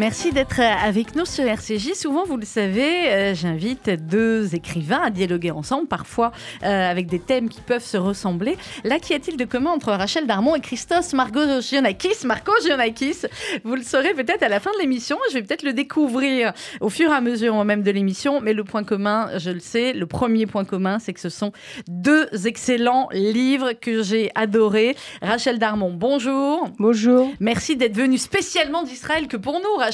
Merci d'être avec nous sur RCJ. Souvent, vous le savez, euh, j'invite deux écrivains à dialoguer ensemble, parfois euh, avec des thèmes qui peuvent se ressembler. Là, qu'y a-t-il de commun entre Rachel Darmon et Christos Margos Gionakis Marco Gionakis, vous le saurez peut-être à la fin de l'émission. Je vais peut-être le découvrir au fur et à mesure même de l'émission. Mais le point commun, je le sais, le premier point commun, c'est que ce sont deux excellents livres que j'ai adorés. Rachel Darmon, bonjour. Bonjour. Merci d'être venue spécialement d'Israël que pour nous, Rachel.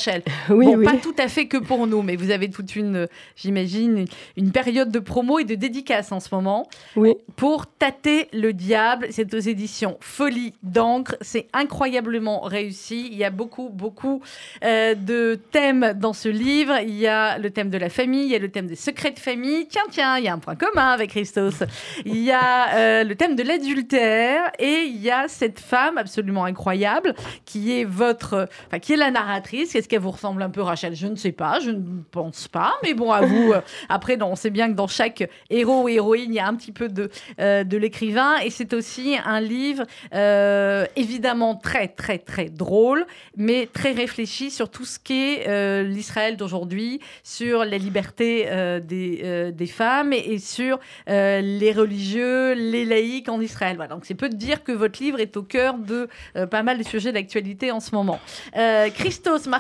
Oui, bon, oui. pas tout à fait que pour nous, mais vous avez toute une, j'imagine, une période de promo et de dédicace en ce moment. Oui. Pour tâter le diable, c'est aux éditions Folie d'encre. C'est incroyablement réussi. Il y a beaucoup, beaucoup euh, de thèmes dans ce livre. Il y a le thème de la famille, il y a le thème des secrets de famille. Tiens, tiens, il y a un point commun avec Christos. Il y a euh, le thème de l'adultère et il y a cette femme absolument incroyable qui est votre, enfin, qui est la narratrice. Est-ce qu'elle vous ressemble un peu, Rachel? Je ne sais pas, je ne pense pas, mais bon, à vous. euh, après, non, on sait bien que dans chaque héros ou héroïne, il y a un petit peu de, euh, de l'écrivain et c'est aussi un livre euh, évidemment très, très, très drôle, mais très réfléchi sur tout ce qu'est euh, l'Israël d'aujourd'hui, sur la liberté euh, des, des femmes et, et sur les religieux, les laïcs en Israël. Voilà, donc c'est peu de dire que votre livre est au cœur de pas mal de sujets d'actualité en ce moment. Euh,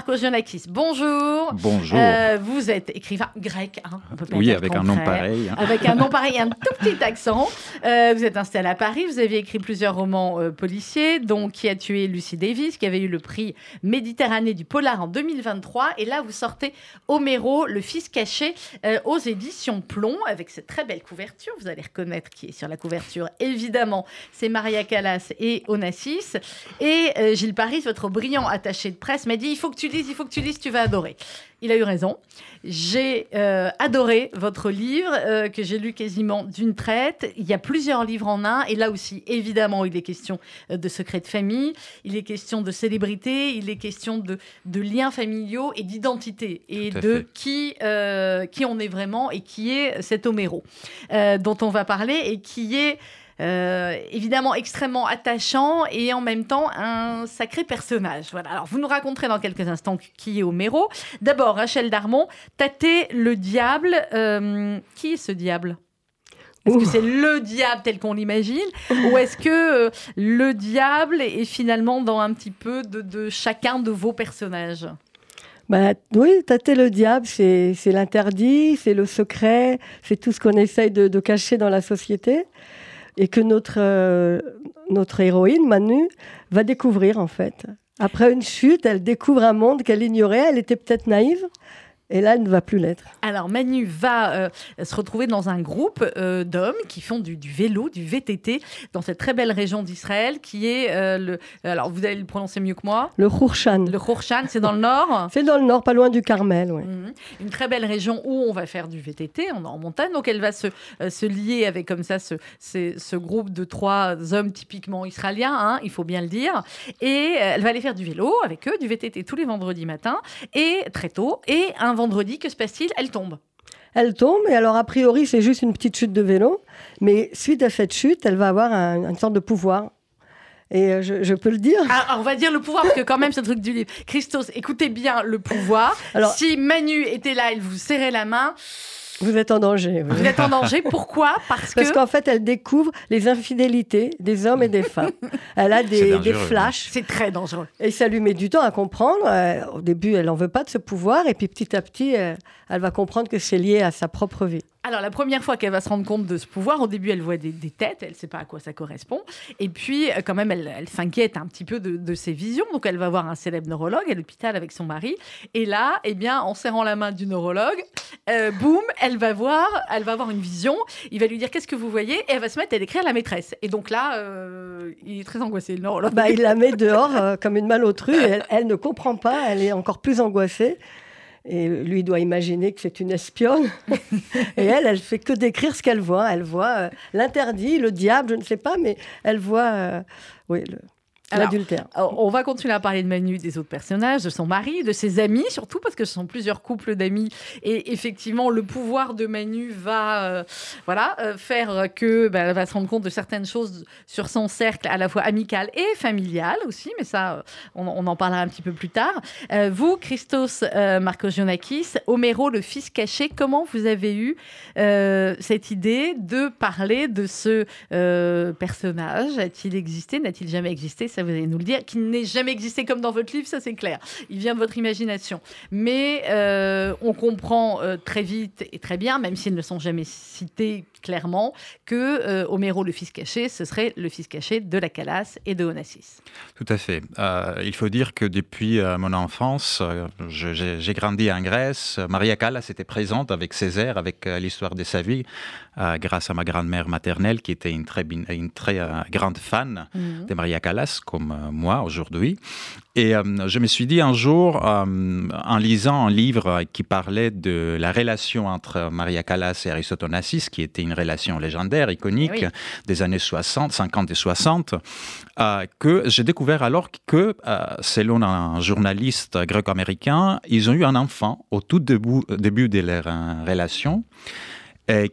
Markos-Giannakis, bonjour. Bonjour. Euh, vous êtes écrivain grec, hein, on peut pas oui, dire avec un nom pareil. hein. Avec un nom pareil, un tout petit accent. Euh, vous êtes installé à Paris, vous avez écrit plusieurs romans euh, policiers, dont Qui a tué Lucie Davis, qui avait eu le prix Méditerranée du Polar en 2023. Et là, vous sortez Homero, Le Fils caché, aux éditions Plomb, avec cette très belle couverture. Vous allez reconnaître qui est sur la couverture, évidemment. C'est Maria Callas et Onassis. Et Gilles Paris, votre brillant attaché de presse, m'a dit il faut que tu lises, il faut que tu lises, tu vas adorer. Il a eu raison. J'ai euh, adoré votre livre euh, que j'ai lu quasiment d'une traite. Il y a plusieurs livres en un. Et là aussi, évidemment, il est question euh, de secrets de famille, il est question de célébrité, il est question de, de liens familiaux et d'identité et de fait. qui, euh, qui on est vraiment et qui est cet Homéro dont on va parler et qui est euh, évidemment extrêmement attachant et en même temps un sacré personnage. Voilà. Alors vous nous raconterez dans quelques instants qui est Homéro. D'abord, Rachel Darmon, tâter le diable. Euh, qui est ce diable? Est-ce que c'est le diable tel qu'on l'imagine? Ou est-ce que euh, le diable est finalement dans un petit peu de, de chacun de vos personnages? Bah, oui, tâter le diable, c'est c'est l'interdit, c'est le secret, c'est tout ce qu'on essaye de, de cacher dans la société et que notre, euh, notre héroïne, Manu, va découvrir en fait. Après une chute, elle découvre un monde qu'elle ignorait, elle était peut-être naïve, et là, elle ne va plus l'être. Alors Manu va euh, se retrouver dans un groupe euh, d'hommes qui font du, du vélo, du VTT, dans cette très belle région d'Israël qui est euh, le... Alors vous allez le prononcer mieux que moi. Le Khourchan. Le Khorshan, c'est dans le nord. C'est dans le nord, pas loin du Carmel. ouais. Mhm. Une très belle région où on va faire du VTT, on est en montagne, donc elle va se, se lier avec comme ça ce, ce, ce groupe de trois hommes typiquement israéliens, hein, il faut bien le dire, et elle va aller faire du vélo avec eux, du VTT tous les vendredis matins, et très tôt, et un vendredi, que se passe-t-il? Elle tombe. Elle tombe, et alors a priori, c'est juste une petite chute de vélo, mais suite à cette chute, elle va avoir un- une sorte de pouvoir. Et euh, je, je peux le dire? Ah, on va dire le pouvoir, parce que quand même, ce truc du livre. Christos, écoutez bien le pouvoir. Alors- si Manu était là, il vous serrait la main, Vous êtes en danger. oui. vous êtes en danger. Pourquoi? Parce que... Parce qu'en fait, elle découvre les infidélités des hommes et des femmes. Elle a des, des flashs C'est très dangereux. et ça lui met du temps à comprendre. Euh, au début, elle n'en veut pas de ce pouvoir et puis petit à petit, euh, elle va comprendre que c'est lié à sa propre vie. Alors, la première fois qu'elle va se rendre compte de ce pouvoir, au début, elle voit des, des têtes, elle ne sait pas à quoi ça correspond. Et puis, euh, quand même, elle, elle s'inquiète un petit peu de, de ses visions. Donc, elle va voir un célèbre neurologue à l'hôpital avec son mari. Et là, eh bien, en serrant la main du neurologue, euh, boum, elle va voir, elle va avoir une vision. Il va lui dire qu'est-ce que vous voyez, et elle va se mettre à décrire la maîtresse. Et donc là, euh, il est très angoissé, le neurologue. Bah, il la met dehors euh, comme une malotru et elle, elle ne comprend pas, elle est encore plus angoissée. Et lui doit imaginer que c'est une espionne. et elle, elle fait que décrire ce qu'elle voit. Elle voit euh, l'interdit, le diable, je ne sais pas, mais elle voit euh, oui, le- l'adultère. On va continuer à parler de Manu, des autres personnages, de son mari, de ses amis surtout, parce que ce sont plusieurs couples d'amis. Et effectivement, le pouvoir de Manu va euh, voilà, euh, faire que bah, elle va se rendre compte de certaines choses sur son cercle, à la fois amical et familial aussi, mais ça, on, en parlera un petit peu plus tard. Euh, vous, Christos Markos-Gionakis, Homero, le fils caché, comment vous avez eu cette idée de parler de ce personnage? A-t-il existé? N'a-t-il jamais existé? Ça vous allez nous le dire, qui n'est jamais existé comme dans votre livre, ça c'est clair. Il vient de votre imagination. Mais euh, on comprend euh, très vite et très bien, même s'ils ne sont jamais cités clairement, que euh, Homero, le fils caché, ce serait le fils caché de la Calas et de Onassis. Tout à fait. il faut dire que depuis mon enfance, j'ai grandi en Grèce. Maria Callas était présente avec Césaire, avec l'histoire de sa vie, grâce à ma grand-mère maternelle qui était une très, une très grande fan mhm. de Maria Callas comme euh, moi aujourd'hui. Et euh, je me suis dit un jour, euh, en lisant un livre qui parlait de la relation entre Maria Callas et Aristote Onassis, qui était une relation légendaire, iconique, des années 60, 50 et 60, que j'ai découvert alors que, selon un journaliste gréco-américain, ils ont eu un enfant au tout début, début de leur relation,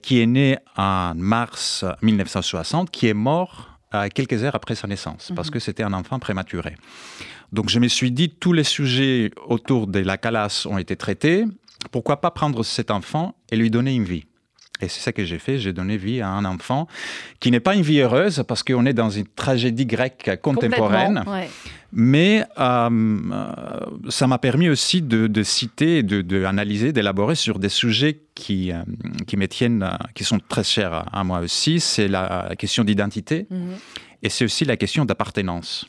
qui est né en mars 1960, qui est mort quelques heures après sa naissance, parce mhm. que c'était un enfant prématuré. Donc je me suis dit, tous les sujets autour de la calasse ont été traités, pourquoi pas prendre cet enfant et lui donner une vie? Et c'est ça que j'ai fait, j'ai donné vie à un enfant qui n'est pas une vie heureuse parce qu'on est dans une tragédie grecque contemporaine. Mais euh, euh, ça m'a permis aussi de, citer, d'analyser, de, d'élaborer sur des sujets qui, euh, qui me tiennent, qui sont très chers à, moi aussi. C'est la question d'identité mhm. et c'est aussi la question d'appartenance.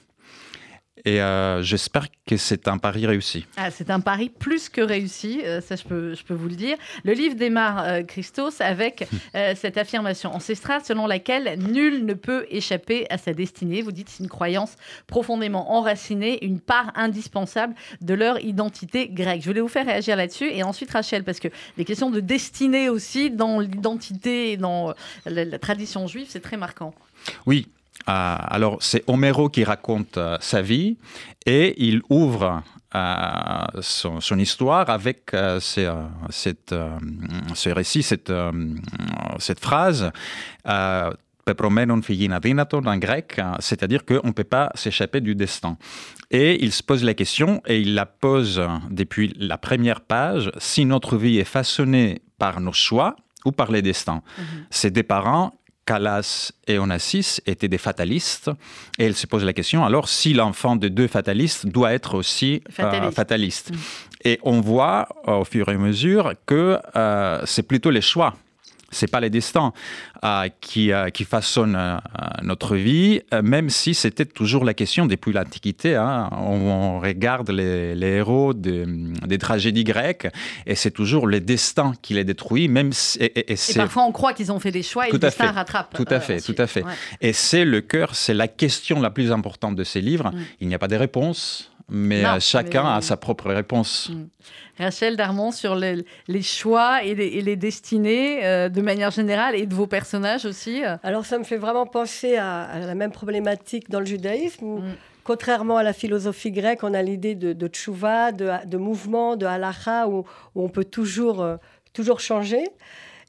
Et euh, j'espère que c'est un pari réussi. Ah, c'est un pari plus que réussi, euh, ça je peux, je peux vous le dire. Le livre démarre, euh, Christos, avec cette affirmation ancestrale selon laquelle nul ne peut échapper à sa destinée. Vous dites c'est une croyance profondément enracinée, une part indispensable de leur identité grecque. Je voulais vous faire réagir là-dessus. Et ensuite, Rachel, parce que les questions de destinée aussi dans l'identité et dans la tradition juive, c'est très marquant. Oui, alors, c'est Homero qui raconte euh, sa vie et il ouvre euh, son, histoire avec cette, ce récit, cette, cette phrase. Pepromenon figina dinaton en grec, c'est-à-dire qu'on ne peut pas s'échapper du destin. Et il se pose la question, et il la pose depuis la première page, si notre vie est façonnée par nos choix ou par les destins. Mm-hmm. C'est des parents Calas et Onassis étaient des fatalistes. Et elle se pose la question, alors si l'enfant de deux fatalistes doit être aussi euh, fataliste, mm. Et on voit au fur et à mesure que euh, c'est plutôt les choix c'est pas les destins euh, qui, euh, qui façonnent euh, notre vie, même si c'était toujours la question depuis l'Antiquité. Hein. On, regarde les, héros des tragédies grecques et c'est toujours le destin qui les détruit, même et, parfois on croit qu'ils ont fait des choix et le destin rattrape. Tout à fait, tout à fait. Et c'est le cœur, c'est la question la plus importante de ces livres. Mm. Il n'y a pas de réponse mais chacun a sa propre réponse. Mm. Rachel Darmon, sur les, choix et les, destinées euh, de manière générale et de vos personnages aussi euh. Alors ça me fait vraiment penser à, la même problématique dans le judaïsme. Mm. Contrairement à la philosophie grecque, on a l'idée de, de tchouva, de, mouvement, de halacha, où, on peut toujours, euh, toujours changer.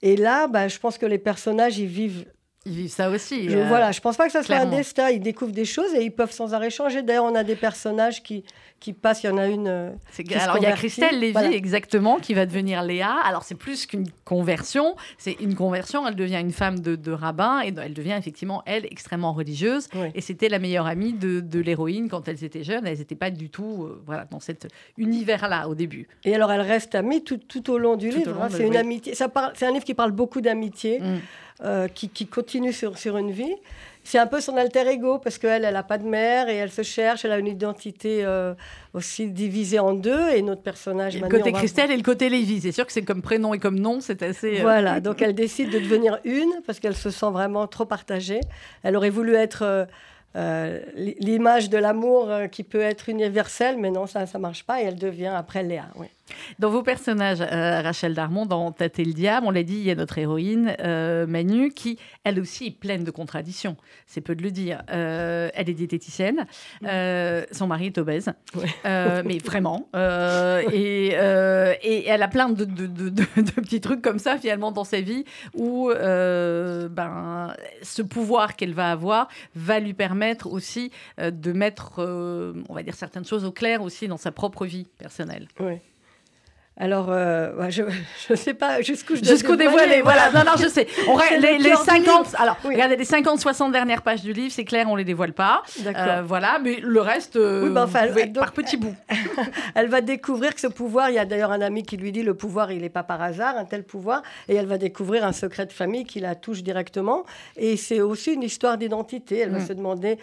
Et là, bah, je pense que les personnages, ils vivent ils vivent ça aussi. Je, voilà, je pense pas que ça soit un destin. Ils découvrent des choses et ils peuvent sans arrêt changer. D'ailleurs, on a des personnages qui, qui passent. Il y en a une. Euh, alors, il y a Christelle Lévy, exactement, qui va devenir Léa. Alors, c'est plus qu'une conversion. C'est une conversion. Elle devient une femme de, rabbin et elle devient effectivement, elle, extrêmement religieuse. Et c'était la meilleure amie de, de l'héroïne quand elles étaient jeunes. Elles n'étaient pas du tout euh, voilà, dans cet univers-là au début. Et alors, elle reste amie tout, tout au long du livre. Hein. c'est une amitié. Ça parle, c'est un livre qui parle beaucoup d'amitié. Mm. Euh, qui, continue sur, sur une vie. C'est un peu son alter ego parce qu'elle, elle n'a pas de mère et elle se cherche, elle a une identité euh, aussi divisée en deux et notre personnage... le côté Christelle et le côté Lévi, c'est sûr que c'est comme prénom et comme nom, c'est assez... Euh, voilà, donc elle décide de devenir une parce qu'elle se sent vraiment trop partagée. Elle aurait voulu être euh, l'image de l'amour qui peut être universelle, mais non, ça ne marche pas et elle devient après Léa. Oui. Dans vos personnages, euh, Rachel Darmon, dans Tâter le diable, on l'a dit, il y a notre héroïne, euh, Manu, qui, elle aussi, est pleine de contradictions. C'est peu de le dire. Euh, elle est diététicienne. son mari est obèse. mais vraiment. Et, et, elle a plein de, de, de, petits trucs comme ça, finalement, dans sa vie, où ben, ce pouvoir qu'elle va avoir va lui permettre aussi de mettre, on va dire, certaines choses au clair aussi dans sa propre vie personnelle. Oui. Alors, euh, je ne sais pas jusqu'où je Jusqu'au dévoilé, voilà. Non, non, je sais. On les, les 50, alors, regardez, les 50, 60 dernières pages du livre, c'est clair, on les dévoile pas. Euh, voilà, mais le reste, euh, bah, par petits bouts. elle va découvrir que ce pouvoir, il y a d'ailleurs un ami qui lui dit, le pouvoir, il n'est pas par hasard, un tel pouvoir, et elle va découvrir un secret de famille qui la touche directement. Et c'est aussi une histoire d'identité. Elle va mm. se demander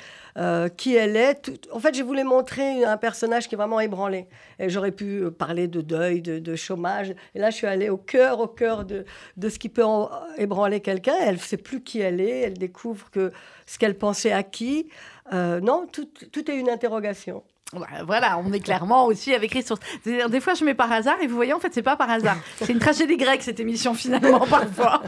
qui elle est. En fait, je voulais montrer un personnage qui est vraiment ébranlé. Et j'aurais pu parler de deuil, de de chômage. Et là, je suis allée au cœur, au cœur de, de ce qui peut ébranler quelqu'un. Elle ne sait plus qui elle est. Elle découvre que ce qu'elle pensait acquis. Euh, non, tout, tout est une interrogation. Voilà, on est clairement aussi avec Christos. Des fois, je mets par hasard et vous voyez, en fait, c'est pas par hasard. C'est une tragédie grecque, cette émission, finalement, parfois.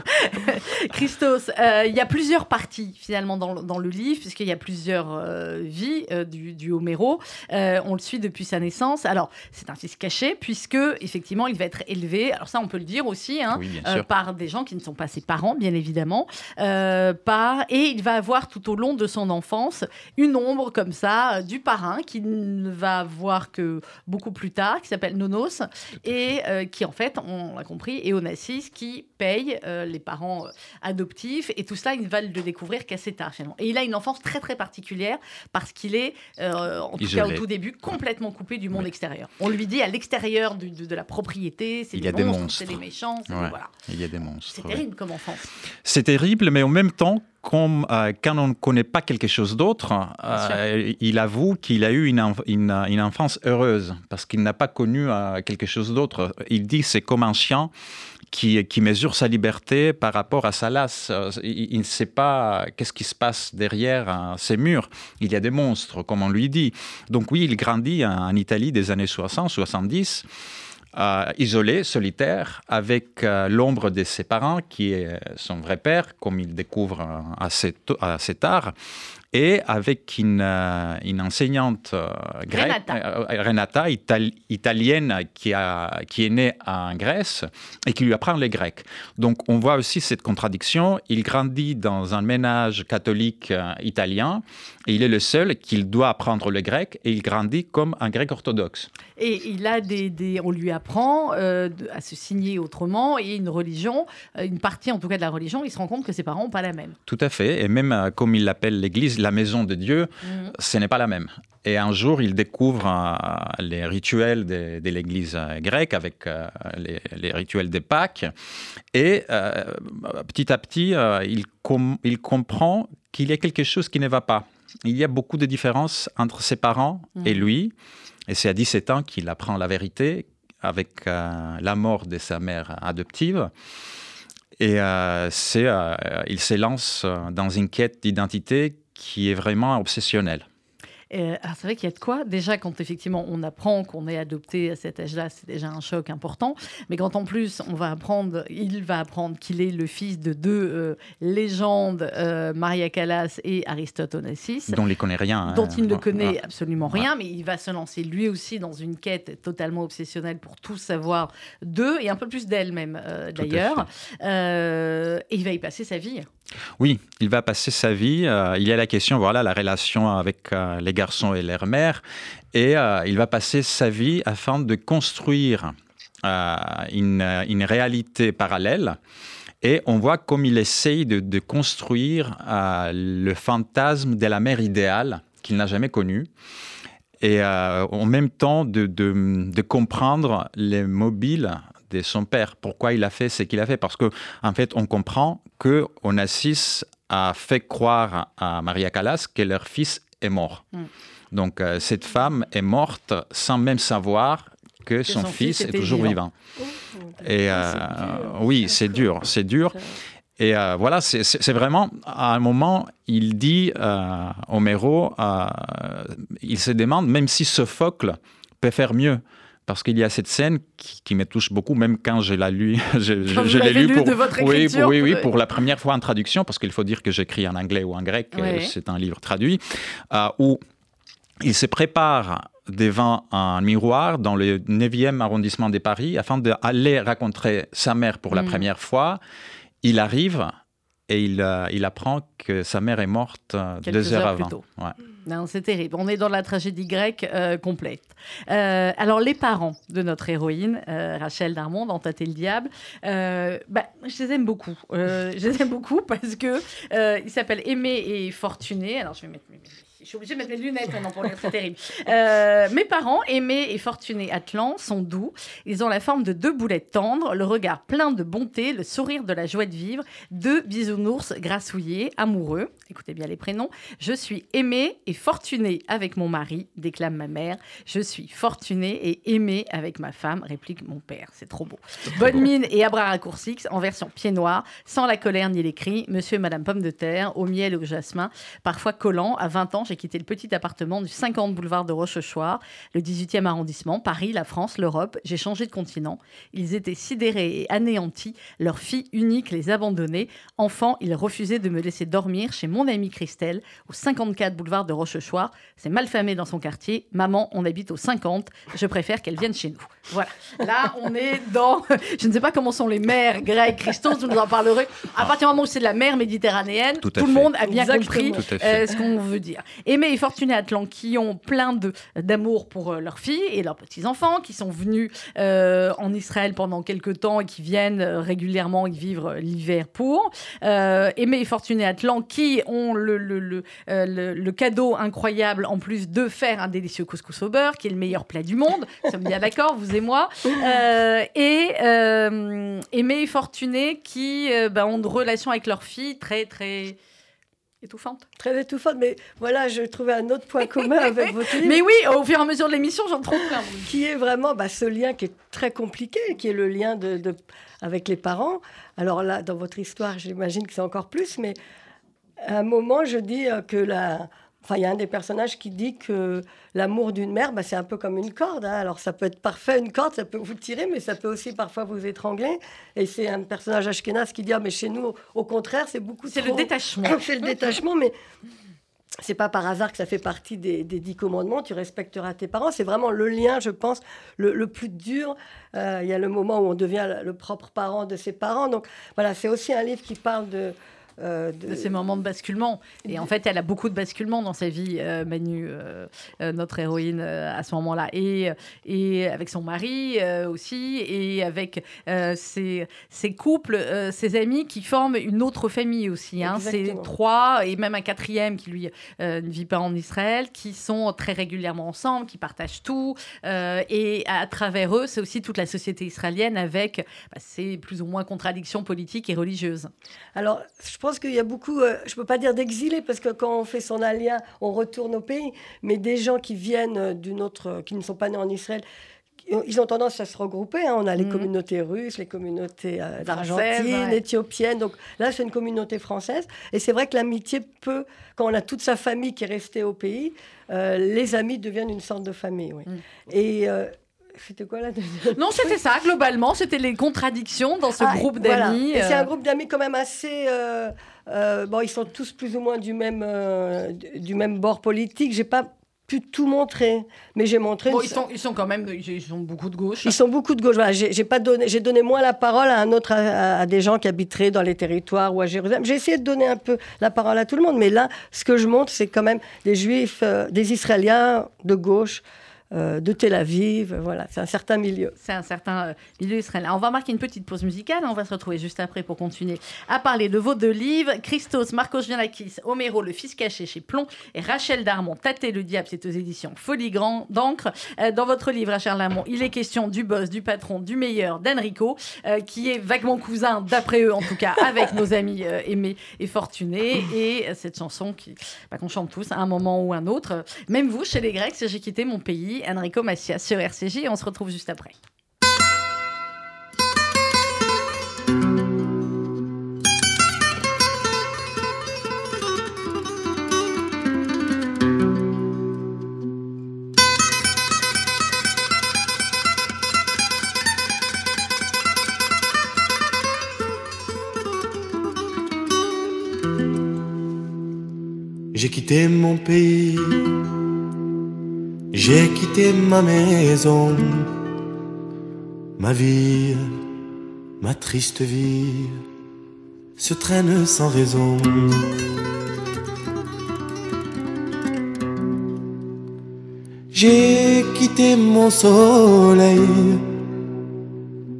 Christos, euh, il y a plusieurs parties, finalement, dans, dans le livre, puisqu'il y a plusieurs euh, vies euh, du, du, Homéro. on le suit depuis sa naissance. Alors, c'est un fils caché, puisque, effectivement, il va être élevé, alors ça, on peut le dire aussi, hein, par des gens qui ne sont pas ses parents, bien évidemment. par... Et il va avoir, tout au long de son enfance, une ombre, comme ça, du parrain qui ne va voir que beaucoup plus tard, qui s'appelle Nonos, et euh, qui en fait, on l'a compris, est Onassis, qui paye euh, les parents euh, adoptifs, et tout cela, il va le découvrir qu'assez tard finalement. Et il a une enfance très très particulière parce qu'il est, en tout cas au tout début, complètement coupé du monde extérieur. On lui dit à l'extérieur de, de, la propriété, c'est des, monstres, c'est des méchants, voilà. Il y a des monstres. C'est terrible comme enfance. C'est terrible, mais en même temps, comme, euh, quand on ne connaît pas quelque chose d'autre, euh, il avoue qu'il a eu une, une, enfance heureuse parce qu'il n'a pas connu euh, quelque chose d'autre. Il dit c'est comme un chien qui, qui, mesure sa liberté par rapport à sa lasse. Il, ne sait pas qu'est-ce qui se passe derrière ces murs. Il y a des monstres, comme on lui dit. Donc oui, il grandit en Italie des années 60, 70. Euh, isolé, solitaire, avec euh, l'ombre de ses parents, qui est son vrai père, comme il découvre assez, assez tard et avec une, euh, une enseignante euh, grecque, Renata, euh, italienne, qui, a, qui est née en Grèce et qui lui apprend les grecs. Donc on voit aussi cette contradiction. Il grandit dans un ménage catholique italien et il est le seul qui doit apprendre le grec et il grandit comme un grec orthodoxe. Et il a des, des on lui apprend à se signer autrement et une religion, une partie en tout cas de la religion, il se rend compte que ses parents n'ont pas la même. Tout à fait. Et même comme il l'appelle l'Église, la maison de Dieu, mhm. ce n'est pas la même. Et un jour, il découvre euh, les rituels de, l'Église grecque avec euh, les, rituels des Pâques. Et euh, petit à petit, il, il comprend qu'il y a quelque chose qui ne va pas. Il y a beaucoup de différences entre ses parents et mhm. lui. Et c'est à 17 ans qu'il apprend la vérité avec la mort de sa mère adoptive. Et c'est, il se lance dans une quête d'identité qui est vraiment obsessionnel. Euh, c'est vrai qu'il y a de quoi. Déjà, quand effectivement on apprend qu'on est adopté à cet âge-là, c'est déjà un choc important. Mais quand en plus on va apprendre, il va apprendre qu'il est le fils de deux euh, légendes, euh, Maria Callas et Aristote Onassis, dont il ne connaît rien, hein. dont il ne connaît absolument rien, mais il va se lancer lui aussi dans une quête totalement obsessionnelle pour tout savoir d'eux et un peu plus d'elle même d'ailleurs. et il va y passer sa vie. Oui, il va passer sa vie. il y a la question, voilà, la relation avec les garçons et leur mère, et euh, il va passer sa vie afin de construire euh, une, réalité parallèle. Et on voit comme il essaye de, construire euh, le fantasme de la mère idéale qu'il n'a jamais connue et en même temps de, comprendre les mobiles de son père. Pourquoi il a fait ce qu'il a fait Parce qu'en en fait, on comprend que Onassis a fait croire à Maria Callas que leur fils est mort. Mm. Donc euh, cette femme est morte sans même savoir que, son, fils, est toujours vivant. Oh, et euh, oui, c'est dur, c'est dur. Et voilà, c'est vraiment, à un moment, il dit, Homero, il se demande, même si Sophocle peut faire mieux, parce qu'il y a cette scène qui, me touche beaucoup, même quand je l'ai lu. je, je l'ai lu, pour, de votre oui, oui, oui, pour la première fois en traduction, parce qu'il faut dire que j'écris en anglais ou en grec, c'est un livre traduit, euh, où il se prépare devant un miroir dans le 9e arrondissement de Paris afin d'aller rencontrer sa mère pour la mm. première fois. Il arrive et il, euh, il, apprend que sa mère est morte euh, deux heures, avant. Non, c'est terrible. On est dans la tragédie grecque euh, complète. alors, les parents de notre héroïne, Rachel Darmon, dans Tâter le diable, bah, je les aime beaucoup. je les aime beaucoup parce que ils s'appellent Aimé et Fortuné. Alors, je vais mettre mes je suis obligée de mettre mes lunettes maintenant pour lire, c'est terrible. Euh, mes parents, aimés et fortunés Atlan, sont doux. Ils ont la forme de deux boulettes tendres, le regard plein de bonté, le sourire de la joie de vivre, deux bisounours grassouillés, amoureux. Écoutez bien les prénoms. Je suis aimée et fortunée avec mon mari, déclame ma mère. Je suis fortunée et aimée avec ma femme, réplique mon père. C'est trop beau. Bonne mine et à bras raccourcis, en version pied noir, sans la colère ni les cris. Monsieur et Madame Pomme de Terre, au miel et au jasmin, parfois collant. À 20 ans, j'ai j'ai quitté le petit appartement du 50 boulevard de Rochechouart, le 18e arrondissement, Paris, la France, l'Europe. J'ai changé de continent. Ils étaient sidérés et anéantis. Leur fille unique les abandonnait. Enfant, ils refusaient de me laisser dormir chez mon amie Christelle, au 54 boulevard de Rochechouart. C'est malfamé dans son quartier. Maman, on habite au 50. Je préfère qu'elle vienne chez nous. Voilà. Là, on est dans. Je ne sais pas comment sont les mères grecques. Christos, vous nous en parlerez. À partir du moment où c'est de la mer méditerranéenne, tout, le monde a bien compris euh, ce qu'on veut dire. Aimé et Fortuné Atlan qui ont plein d'amour pour euh, leurs filles et leurs petits-enfants, qui sont venus euh, en Israël pendant quelques temps et qui viennent régulièrement y vivre l'hiver pour. Aimé et Fortuné Atlan qui ont le, le, le, le, cadeau incroyable en plus de faire un délicieux couscous au beurre, qui est le meilleur plat du monde. Nous sommes bien d'accord, vous moi, euh, et euh, aimés et fortunés qui euh, bah, ont une relation avec leur fille très, très étouffante. Très étouffante, mais voilà, je trouvais un autre point commun avec votre livre. Mais oui, au fur et à mesure de l'émission, j'en trouve plein. Qui est vraiment bah, ce lien qui est très compliqué, qui est le lien de, de, avec les parents. Alors là, dans votre histoire, j'imagine que c'est encore plus, mais à un moment, je dis que la Enfin, il y a un des personnages qui dit que l'amour d'une mère, bah, c'est un peu comme une corde. Hein. Alors, ça peut être parfait, une corde, ça peut vous tirer, mais ça peut aussi parfois vous étrangler. Et c'est un personnage ashkénaze qui dit ah, mais chez nous, au contraire, c'est beaucoup C'est le détachement. c'est le détachement, mais c'est pas par hasard que ça fait partie des, dix commandements. Tu respecteras tes parents. C'est vraiment le lien, je pense, le, plus dur. Euh, il y a le moment où on devient le propre parent de ses parents. Donc voilà, c'est aussi un livre qui parle de euh, de... ces moments de basculement. Et en fait, elle a beaucoup de basculements dans sa vie, euh, Manu, euh, notre héroïne, à ce moment-là. Et, et avec son mari aussi, et avec ses, ses, couples, ses amis qui forment une autre famille aussi. Hein. C'est trois, et même un quatrième qui, lui, ne vit pas en Israël, qui sont très régulièrement ensemble, qui partagent tout. et à travers eux, c'est aussi toute la société israélienne avec bah, ses plus ou moins contradictions politiques et religieuses. Alors, je pense qu'il y a beaucoup, euh, je ne peux pas dire d'exilés, parce que quand on fait son alien, on retourne au pays, mais des gens qui viennent euh, d'une autre, euh, qui ne sont pas nés en Israël, ils ont tendance à se regrouper. Hein. On a les mhm. communautés russes, les communautés d'Argentine, éthiopiennes. Donc là, c'est une communauté française. Et c'est vrai que l'amitié peut, quand on a toute sa famille qui est restée au pays, les amis deviennent une sorte de famille. Oui. Mhm. Et c'était quoi là Non, c'était ça, globalement. C'était les contradictions dans ce ah, groupe d'amis. Et c'est un euh. groupe d'amis quand même assez. Euh, euh, bon, ils sont tous plus ou moins du même, du même bord politique. J'ai pas pu tout montrer, mais j'ai montré. Bon, ils, sont, ils sont quand même, ils sont beaucoup de gauche. Ils sont beaucoup de gauche. Voilà, j'ai pas donné, j'ai donné moins la parole à un autre, à, des gens qui habiteraient dans les territoires ou à Jérusalem. J'ai essayé de donner un peu la parole à tout le monde, mais là, ce que je montre, c'est quand même des Juifs, des Israéliens de gauche. Euh, de Tel Aviv. Voilà, c'est un certain milieu. C'est un certain euh, milieu israélien. On va marquer une petite pause musicale. On va se retrouver juste après pour continuer à parler de vos deux livres. Christos, Marcos Giannakis, Homero, Le Fils caché chez Plomb et Rachel Darmon, Tâter le diable, c'est aux éditions Folie Grand d'encre. Euh, dans votre livre, Rachel Darmon, il est question du boss, du patron, du meilleur, d'Enrico, qui est vaguement cousin, d'après eux en tout cas, avec nos amis aimés et fortunés. Et cette chanson bah, qu'on chante tous à un moment ou un autre. Même vous, chez les Grecs, j'ai quitté mon pays, Enrico Massia sur RCJ. On se retrouve juste après. J'ai quitté mon pays j'ai quitté ma maison, ma vie, ma triste vie se traîne sans raison. J'ai quitté mon soleil,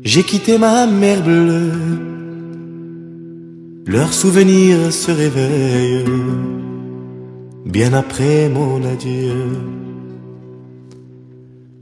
j'ai quitté ma mer bleue. Leurs souvenirs se réveillent bien après mon adieu.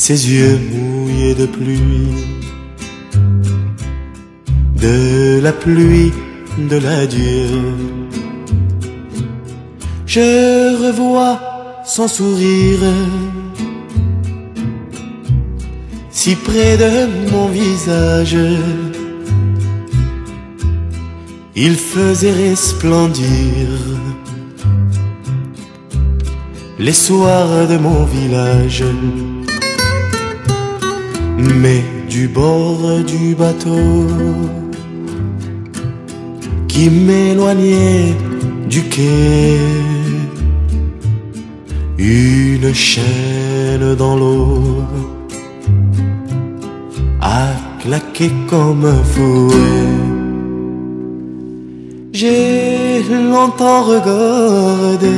ses yeux mouillés de pluie, de la pluie de l'adieu. Je revois son sourire si près de mon visage. Il faisait resplendir les soirs de mon village. Mais du bord du bateau qui m'éloignait du quai, une chaîne dans l'eau a claqué comme un fouet. J'ai longtemps regardé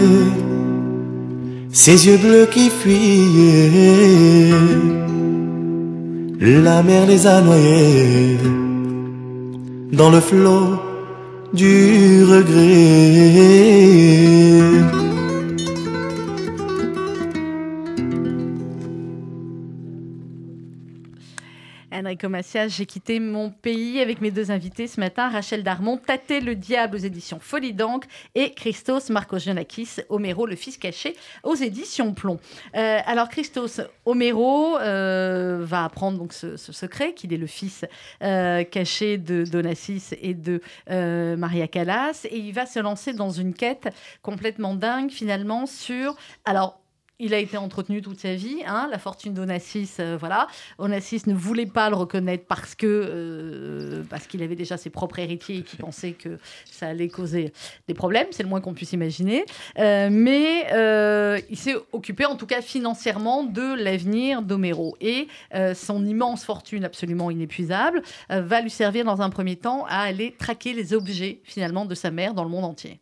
ses yeux bleus qui fuyaient. La mer les a noyés dans le flot du regret. Enrico Macias, j'ai quitté mon pays avec mes deux invités ce matin, Rachel Darmon, Tâter le diable aux éditions Folie d'encre et Christos Marcos Homero le fils caché aux éditions Plomb. Euh, alors Christos Homero euh, va apprendre donc ce, secret qu'il est le fils euh, caché de Donassis et de Maria Callas et il va se lancer dans une quête complètement dingue finalement sur il a été entretenu toute sa vie. Hein, la fortune d'Onassis, euh, voilà. Onassis ne voulait pas le reconnaître parce que euh, parce qu'il avait déjà ses propres héritiers et qu'il pensait que ça allait causer des problèmes. C'est le moins qu'on puisse imaginer. Euh, mais il s'est occupé, en tout cas financièrement, de l'avenir d'Homero. Et son immense fortune absolument inépuisable va lui servir dans un premier temps à aller traquer les objets finalement de sa mère dans le monde entier.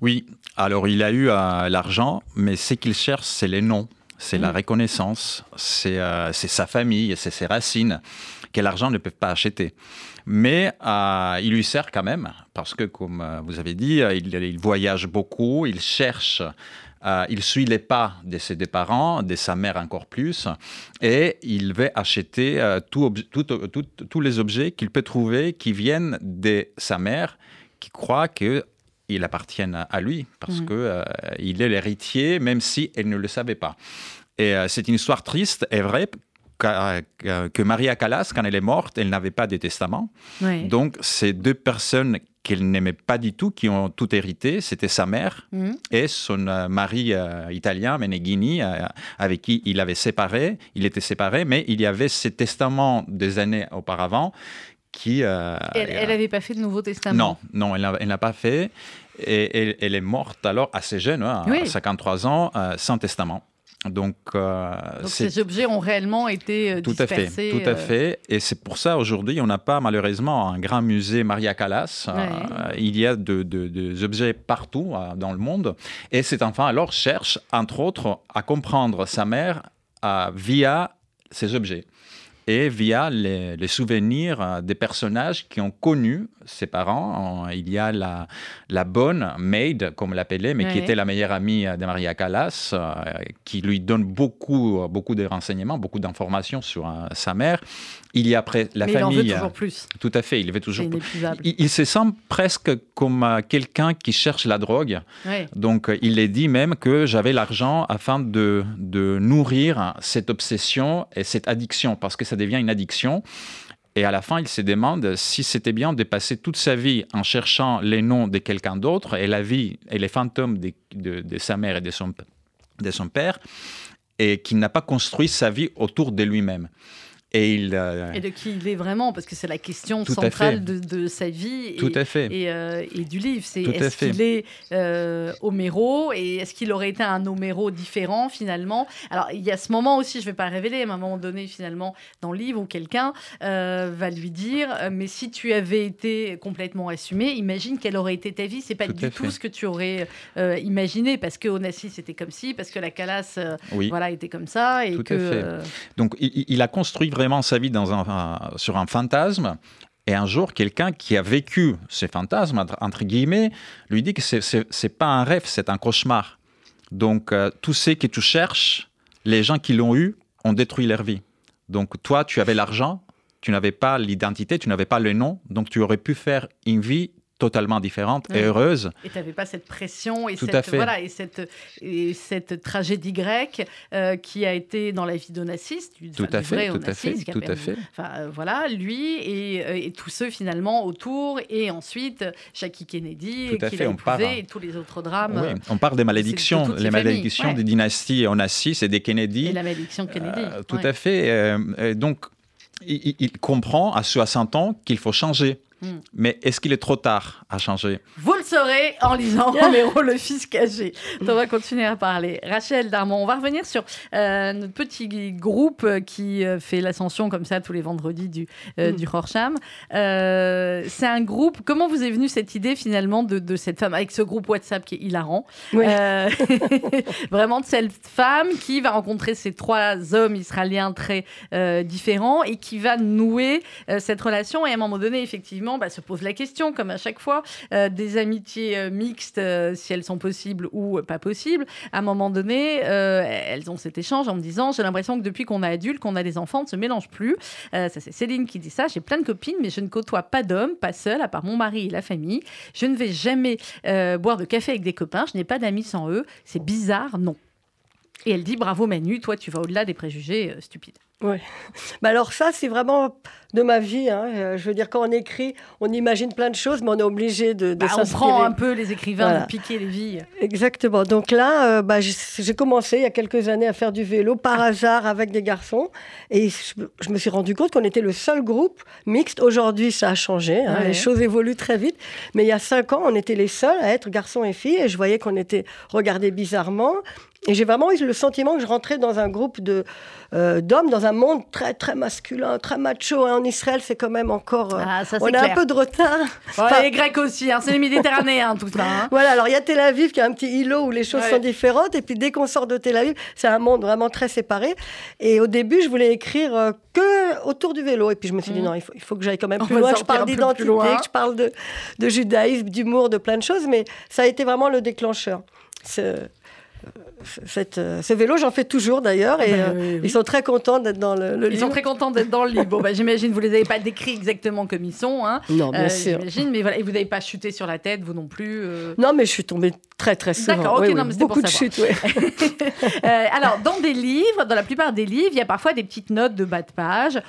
Oui, alors il a eu euh, l'argent, mais ce qu'il cherche, c'est les noms, c'est la mm. reconnaissance, euh, c'est sa famille, c'est ses racines, que l'argent ne peut pas acheter. Mais euh, il lui sert quand même, parce que comme vous avez dit, il, voyage beaucoup, il cherche il suit les pas de ses deux parents, de sa mère encore plus, et il veut acheter tous les objets qu'il peut trouver qui viennent de sa mère, qui croit que il appartiennent à lui parce mm. que euh, il est l'héritier, même si elle ne le savait pas. Et euh, c'est une histoire triste et vraie que, Maria Callas, quand elle est morte, elle n'avait pas de testament. Donc, ces deux personnes qu'elle n'aimait pas du tout, qui ont tout hérité, c'était sa mère mm. et son euh, mari italien, Meneghini, avec qui il avait séparé. Il était séparé, mais il y avait ces testaments des années auparavant qui... Euh, elle n'avait pas fait de Nouveau Testament Non, non, elle n'a pas fait. Et elle, est morte alors assez jeune, hein, à 53 ans, euh, sans testament. Donc, euh, Donc ces objets ont réellement été tout dispersés. À fait, tout à fait. Et c'est pour ça aujourd'hui, on n'a pas malheureusement un grand musée Maria Callas. il y a des de, objets partout dans le monde. Et cet enfant alors cherche, entre autres, à comprendre sa mère via ces objets et via les, souvenirs euh, des personnages qui ont connu ses parents. Il y a la, la bonne Maid, comme l'appelait, mais qui était la meilleure amie de Maria Callas, euh, qui lui donne beaucoup, beaucoup de renseignements, beaucoup d'informations sur euh, sa mère. Il y a après la Mais famille. il en veut toujours plus. Tout à fait, il veut toujours plus. Il, il se sent presque comme euh, quelqu'un qui cherche la drogue. Ouais. Donc, euh, il est dit même que j'avais l'argent afin de, de nourrir cette obsession et cette addiction, parce que ça devient une addiction. Et à la fin, il se demande si c'était bien de passer toute sa vie en cherchant les noms de quelqu'un d'autre et la vie et les fantômes de, de- de sa mère et de son, de son père, et qu'il n'a pas construit sa vie autour de lui-même. Et il. euh, Et de qui il est vraiment, parce que c'est la question Tout à centrale fait. de, de sa vie et, tout à fait. et, euh, et du livre. C'est à est-ce fait. qu'il est euh, Homero et est-ce qu'il aurait été un Homero différent finalement? Alors il y a ce moment aussi, je ne vais pas le révéler, mais à un moment donné finalement dans le livre où quelqu'un va lui dire mais si tu avais été complètement assumé, imagine quelle aurait été ta vie. C'est pas Tout du à tout fait. ce que tu aurais imaginé parce que Onassis c'était comme ci, parce que la Calas Oui. voilà était comme ça et Tout à que fait. euh, Donc, il, il a construit vraiment sa vie dans un, sur un fantasme. Et un jour, quelqu'un qui a vécu ces fantasmes, entre, guillemets, lui dit que c'est c'est pas un rêve, c'est un cauchemar. Donc, euh, tout ce que tu cherches, les gens qui l'ont eu ont détruit leur vie. Donc, toi, tu avais l'argent, tu n'avais pas l'identité, tu n'avais pas le nom, donc tu aurais pu faire une vie totalement différente et heureuse. Et tu n'avais pas cette pression et Tout cette, à fait. Voilà, et cette, et cette tragédie grecque euh, qui a été dans la vie d'Onassis, du, Tout à du fait, vrai tout à fait, tout à fait. Enfin, euh, voilà, lui et, euh, et tous ceux finalement autour, et ensuite Jackie Kennedy, Tout à qui fait, on part, et tous les autres drames. Oui, on parle des malédictions, les malédictions ouais. des dynasties Onassis et des Kennedy. Et la malédiction de Kennedy. Euh, tout ouais. à fait. donc, il comprend à 60 ans qu'il faut changer. Hmm. Mais est-ce qu'il est trop tard à changer Vous le saurez en lisant Homero, le fils caché. On va continuer à parler. Rachel Darmon, on va revenir sur euh, notre petit groupe qui euh, fait l'ascension comme ça tous les vendredis du, euh, Mm. du. Euh, c'est un groupe. Comment vous est venue cette idée finalement de, de cette femme avec ce groupe WhatsApp qui est hilarant Oui. Euh, Vraiment de cette femme qui va rencontrer ces trois hommes israéliens très euh, différents et qui va nouer euh, cette relation. Et à un moment donné, effectivement, bah, se pose la question, comme à chaque fois, euh, des amitiés euh, mixtes, euh, si elles sont possibles ou pas possibles. À un moment donné, elles ont cet échange en me disant J'ai l'impression que depuis qu'on est adulte, qu'on a des enfants, on ne se mélange plus. Ça, c'est Céline qui dit ça. J'ai plein de copines, mais je ne côtoie pas d'hommes, pas seul, à part mon mari et la famille. Je ne vais jamais boire de café avec des copains. Je n'ai pas d'amis sans eux. C'est bizarre, non. Et elle dit bravo Manu, toi tu vas au-delà des préjugés euh, stupides. Bah alors ça, c'est vraiment de ma vie. hein. Euh, Je veux dire, quand on écrit, on imagine plein de choses, mais on est obligé de, de Bah, on prend un peu les écrivains Voilà. de piquer les vies. Exactement. Donc là, euh, bah, j'ai commencé il y a quelques années à faire du vélo par hasard avec des garçons. Et je, me- je me suis rendu compte qu'on était le seul groupe mixte. Aujourd'hui, ça a changé. hein. Ouais. Les choses évoluent très vite. Mais il y a cinq ans, on était les seuls à être garçons et filles. Et je voyais qu'on était regardés bizarrement. Et j'ai vraiment eu le sentiment que je rentrais dans un groupe euh, d'hommes, dans un monde très, très masculin, très macho. hein. En Israël, c'est quand même encore... euh, Ah, ça on a clair. un peu de retard. Enfin, les Grecs aussi, hein, c'est les Méditerranéens tout ça. hein. voilà, alors il y a Tel Aviv qui a un petit îlot où les choses Ouais. sont différentes, et puis dès qu'on sort de Tel Aviv, c'est un monde vraiment très séparé. Et au début, je voulais écrire euh, que autour du vélo, et puis je me suis dit Mhm. non, il faut, il faut que j'aille quand même On plus va loin, que je un parle d'identité, je parle de, de judaïsme, d'humour, de plein de choses, mais ça a été vraiment le déclencheur. Ce, cette, euh, ce vélo, j'en fais toujours d'ailleurs, et Bah, euh, oui, oui. ils sont très contents d'être dans le, le Ils livre. sont très contents d'être dans le livre. Bon, bah, j'imagine, vous les avez pas décrits exactement comme ils sont. Hein. Non, bien Euh, sûr. J'imagine, mais voilà, et vous n'avez pas chuté sur la tête, vous non plus. euh. Non, mais je suis tombée très très souvent. D'accord, ok, Oui, non, oui, mais beaucoup pour de chutes, ouais. Euh, alors, dans des livres, dans la plupart des livres, il y a parfois des petites notes de bas de page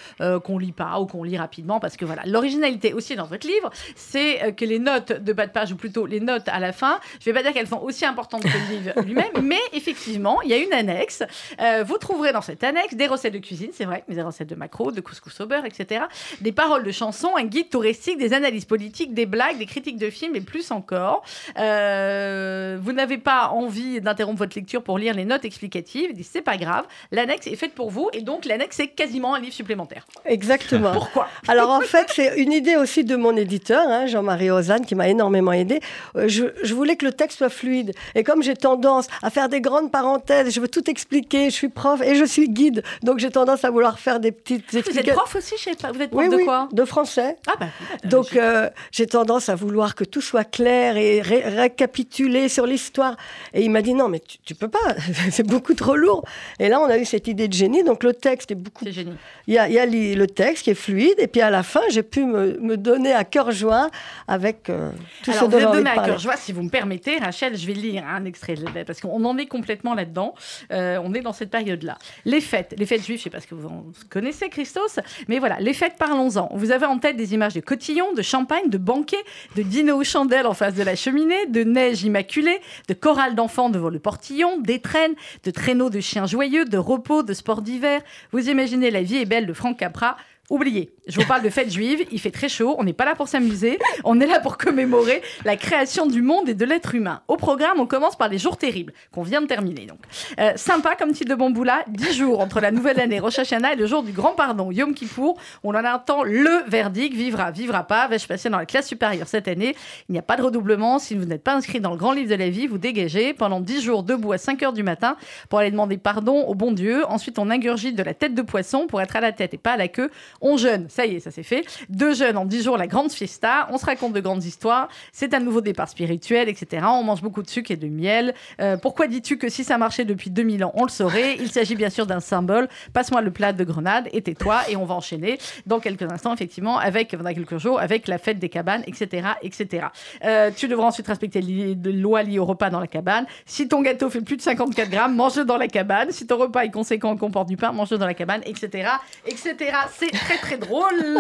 qu'on lit pas ou qu'on lit rapidement parce que voilà, l'originalité aussi dans votre livre, c'est que les notes de bas de page ou plutôt les notes à la fin, je vais pas dire qu'elles sont aussi importantes que le livre lui-même, mais effectivement, il y a une annexe. Euh, vous trouverez dans cette annexe des recettes de cuisine, c'est vrai, des recettes de macro, de couscous au beurre, etc. Des paroles de chansons, un guide touristique, des analyses politiques, des blagues, des critiques de films et plus encore. Euh, vous n'avez pas envie d'interrompre votre lecture pour lire les notes explicatives. C'est pas grave, l'annexe est faite pour vous et donc l'annexe est quasiment un livre supplémentaire. Exactement. Pourquoi Alors en fait, c'est une idée aussi de mon éditeur, hein, Jean-Marie Ozanne, qui m'a énormément aidé. Euh, je, je voulais que le texte soit fluide. Et comme j'ai tendance à faire des grandes parenthèses, je veux tout expliquer, je suis prof et je suis guide. Donc j'ai tendance à vouloir faire des petites Vous êtes explications. prof aussi, je sais pas. Vous êtes prof Oui, de oui, quoi de français. Ah bah. Donc euh, j'ai tendance à vouloir que tout soit clair et ré- récapituler sur l'histoire. Et il m'a dit non mais tu, tu peux pas, c'est beaucoup trop lourd. Et là on a eu cette idée de génie. Donc le texte est beaucoup. c'est génial. Il y a, il y a li- le texte qui est fluide et puis à la fin j'ai pu me, me donner à cœur joie avec euh, tout Alors, ce dont de à cœur joie, si vous me permettez, Rachel, je vais lire un extrait parce qu'on en est complètement là-dedans. Euh, on est dans cette période-là. Les fêtes, les fêtes juives, je ne sais pas ce que vous en connaissez, Christos, mais voilà, les fêtes, parlons-en. Vous avez en tête des images de cotillons, de champagne, de banquets, de dîners aux chandelles en face de la cheminée, de neige immaculée, de chorales d'enfants devant le portillon, d'étrennes, de traîneaux de chiens joyeux, de repos, de sports d'hiver. Vous imaginez la vie est belle de Franck Capra. Oubliez, je vous parle de fêtes juives, il fait très chaud, on n'est pas là pour s'amuser, on est là pour commémorer la création du monde et de l'être humain. Au programme, on commence par les jours terribles, qu'on vient de terminer donc. Euh, sympa comme titre de Bamboula, 10 jours entre la nouvelle année Rosh Hashanah et le jour du grand pardon, Yom Kippour. On en attend le verdict, vivra, vivra pas, vais-je passer dans la classe supérieure cette année? Il n'y a pas de redoublement, si vous n'êtes pas inscrit dans le grand livre de la vie, vous dégagez pendant 10 jours debout à 5 heures du matin pour aller demander pardon au bon Dieu. Ensuite, on ingurgite de la tête de poisson pour être à la tête et pas à la queue. On jeûne, ça y est, ça c'est fait. Deux jeûnes en dix jours, la grande fiesta. On se raconte de grandes histoires. C'est un nouveau départ spirituel, etc. On mange beaucoup de sucre et de miel. Euh, pourquoi dis-tu que si ça marchait depuis 2000 ans, on le saurait? Il s'agit bien sûr d'un symbole. Passe-moi le plat de grenade et tais-toi. Et on va enchaîner dans quelques instants, effectivement, avec, dans quelques jours, avec la fête des cabanes, etc. etc. Euh, tu devras ensuite respecter les lois liées au repas dans la cabane. Si ton gâteau fait plus de 54 grammes, mange-le dans la cabane. Si ton repas est conséquent comporte du pain, mange-le dans la cabane, etc. etc. C'est très très drôle.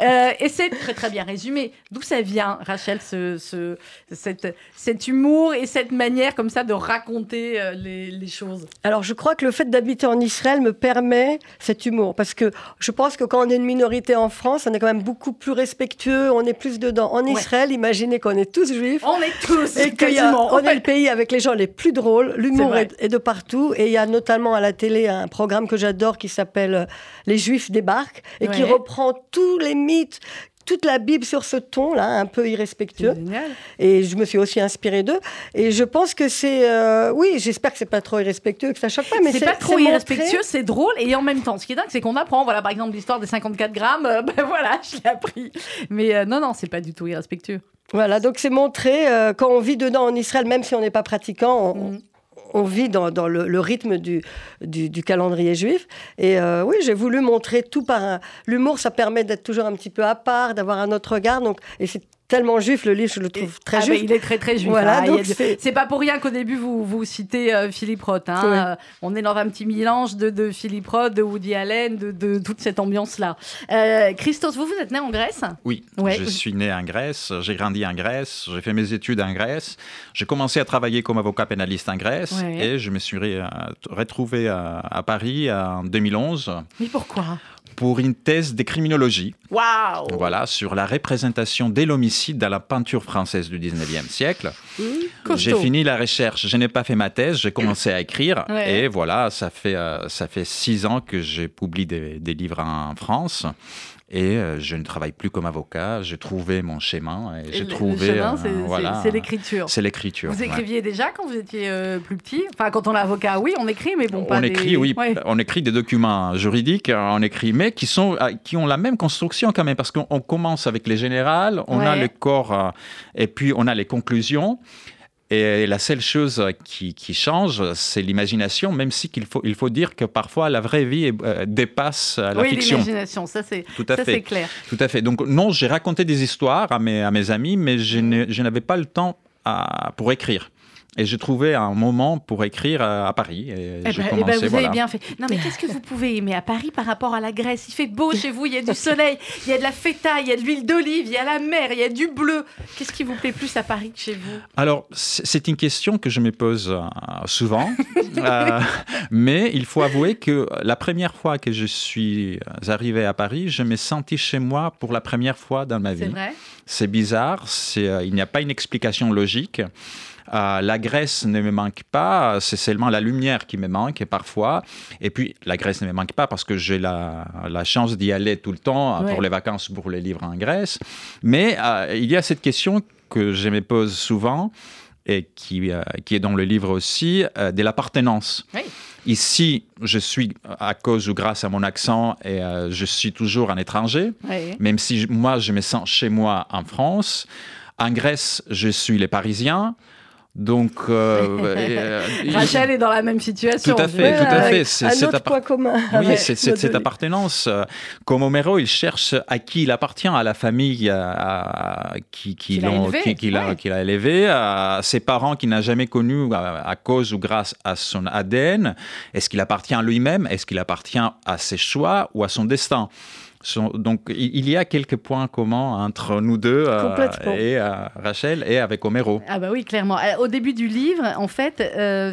Euh, et c'est très très bien résumé. D'où ça vient, Rachel, ce, ce- cette, cet humour et cette manière comme ça de raconter euh, les, les choses? Alors, je crois que le fait d'habiter en Israël me permet cet humour. Parce que je pense que quand on est une minorité en France, on est quand même beaucoup plus respectueux, on est plus dedans. En Ouais. Israël, imaginez qu'on est tous juifs. On est tous Et y a- quasiment. on est le pays avec les gens les plus drôles. L'humour est de partout. Et il y a notamment à la télé un programme que j'adore qui s'appelle euh, Les Juifs débarquent et qui reprend tous les mythes, toute la Bible sur ce ton-là, un peu irrespectueux. Et je me suis aussi inspirée d'eux. Et je pense que c'est. euh, oui, j'espère que c'est pas trop irrespectueux, que ça choque pas. Mais c'est pas trop irrespectueux, c'est drôle et en même temps, ce qui est dingue, c'est qu'on apprend, voilà, par exemple, l'histoire des 54 grammes, euh, ben voilà, je l'ai appris. Mais euh, non, non, c'est pas du tout irrespectueux. Voilà, donc c'est montré euh, quand on vit dedans en Israël, même si on n'est pas pratiquant, on, Mhm. On vit dans, le, rythme du, calendrier juif. Et euh, oui, j'ai voulu montrer tout par un- l'humour. Ça permet d'être toujours un petit peu à part, d'avoir un autre regard. Donc, tellement juif le livre, je le trouve très Ah ben, juif. il est très très juif. Voilà, hein. C'est- pas pour rien qu'au début vous, vous citez euh, Philippe Roth. hein. Euh, on est dans un petit mélange de, de Philippe Roth, de Woody Allen, de, de toute cette ambiance-là. Euh, Christos, vous, vous êtes né en Grèce Oui, Ouais. je suis né en Grèce, j'ai grandi en Grèce, j'ai fait mes études en Grèce, j'ai commencé à travailler comme avocat pénaliste en Grèce Ouais. et je me suis retrouvé à, à Paris en 2011 Mais pourquoi? Pour une thèse de criminologie, Waouh voilà, sur la représentation de l'homicide dans la peinture française du 19e siècle. Costaud. J'ai fini la recherche, je n'ai pas fait ma thèse, j'ai commencé à écrire Ouais. et voilà, ça fait, euh, ça fait six ans que publie des, des livres en France et euh, je ne travaille plus comme avocat, j'ai trouvé mon chemin et, Et j'ai le- le trouvé... chemin, euh, c'est- voilà, l'écriture. C'est l'écriture. Vous ouais. écriviez déjà quand vous étiez euh, plus petit? Enfin, quand on est avocat, oui, on écrit, mais bon, pas on des- écrit, oui, Ouais. on écrit des documents juridiques, euh, on écrit, mais qui, sont, euh, qui ont la même construction quand même, parce qu'on on commence avec les générales, on a le corps, et puis on a les conclusions. Et la seule chose qui, qui change, c'est l'imagination, même si qu'il faut, il faut dire que parfois la vraie vie euh, dépasse euh, la oui, fiction. l'imagination, ça c'est Tout à ça, fait. c'est clair. Tout à fait. Donc non, j'ai raconté des histoires à mes, à mes amis, mais je n'avais pas le temps à- pour écrire. Et j'ai trouvé un moment pour écrire à, à Paris. Et Eh j'ai ben, eh ben, vous voilà. avez bien fait. Non, mais qu'est-ce que vous pouvez aimer à Paris par rapport à la Grèce? Il fait beau chez vous, il y a du soleil, il y a de la feta, il y a de l'huile d'olive, il y a la mer, il y a du bleu. Qu'est-ce qui vous plaît plus à Paris que chez vous? Alors, c'est une question que je me pose euh, souvent, Euh, mais il faut avouer que la première fois que je suis arrivé à Paris, je me sentis chez moi pour la première fois dans ma C'est vie. vrai C'est bizarre, c'est, euh, il n'y a pas une explication logique. Euh, la Grèce ne me manque pas, c'est seulement la lumière qui me manque parfois. Et puis, la Grèce ne me manque pas parce que j'ai la, la chance d'y aller tout le temps euh, Ouais. pour les vacances, pour les livres en Grèce. Mais euh, il y a cette question que je me pose souvent. et qui, qui est dans le livre aussi, de l'appartenance. Ici, je suis, à cause ou grâce à mon accent, et je suis toujours un étranger, même si moi, je me sens chez moi en France. En Grèce, je suis les Parisiens. Donc, euh, euh, Rachel est dans la même situation. Tout à fait, tout à fait. C'est cet point commun. Oui, c'est cette appartenance. Comme Homero, il cherche à qui il appartient, à la famille à, qui, qui, l'a élevé, élevé, à ses parents qu'il n'a jamais connus à, cause ou grâce à son ADN. Est-ce qu'il appartient à lui-même? Est-ce qu'il appartient à ses choix ou à son destin? Donc il y a quelques points communs entre nous deux euh, et euh, Rachel et avec Homero. Ah bah oui, clairement. Euh, au début du livre, en fait,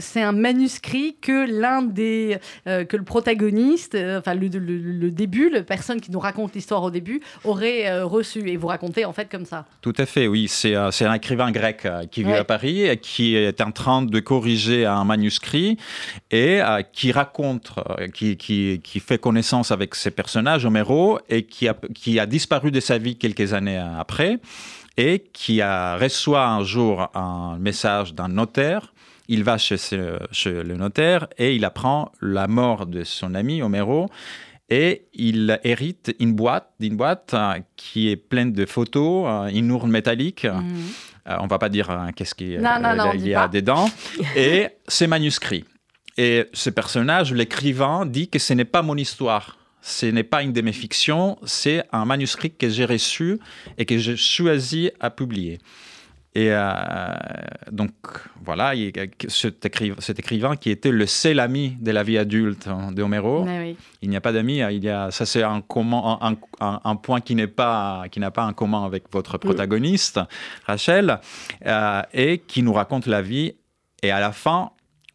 c'est un manuscrit que l'un des que le protagoniste, enfin le, début, la personne qui nous raconte l'histoire au début, aurait reçu et vous racontez en fait comme ça. Tout à fait, oui. C'est un écrivain grec qui vit à Paris et qui est en train de corriger un manuscrit et qui raconte, qui, qui, qui fait connaissance avec ses personnages, Homero et qui a, qui a disparu de sa vie quelques années après et qui a, reçoit un jour un message d'un notaire. Il va chez, chez, le notaire et il apprend la mort de son ami Homero et il hérite une boîte, une boîte euh, qui est pleine de photos, euh, une urne métallique. On mhm. euh, on va pas dire qu'est-ce qu'il y a dedans. et ses manuscrits. Et ce personnage, l'écrivain, dit que ce n'est pas mon histoire ce n'est pas une de mes fictions, c'est un manuscrit que j'ai reçu et que j'ai choisi à publier. Et euh, donc, voilà, cet, écrivain, qui était le seul ami de la vie adulte hein, de Homero. Il n'y a pas d'amis, il y a, ça c'est un, un, un, point qui n'est pas, qui n'a pas un commun avec votre protagoniste, Rachel, euh, et qui nous raconte la vie. Et à la fin,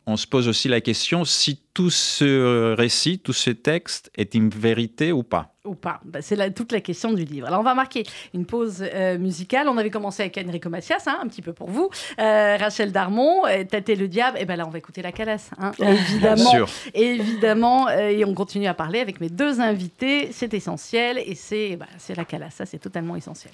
on se pose aussi la question si tout ce récit, tout ce texte est une vérité ou pas. Ou pas. Bah, c'est toute la question du livre. Alors, on va marquer une pause euh, musicale. On avait commencé avec Enrico Macias, hein, un petit peu pour vous. Euh, Rachel Darmon, euh, Tâté le diable. Et ben là, on va écouter la calasse, hein, évidemment. Bien sûr. Évidemment. et on continue à parler avec mes deux invités. C'est essentiel. Et c'est bah, la calasse. Ça, c'est totalement essentiel.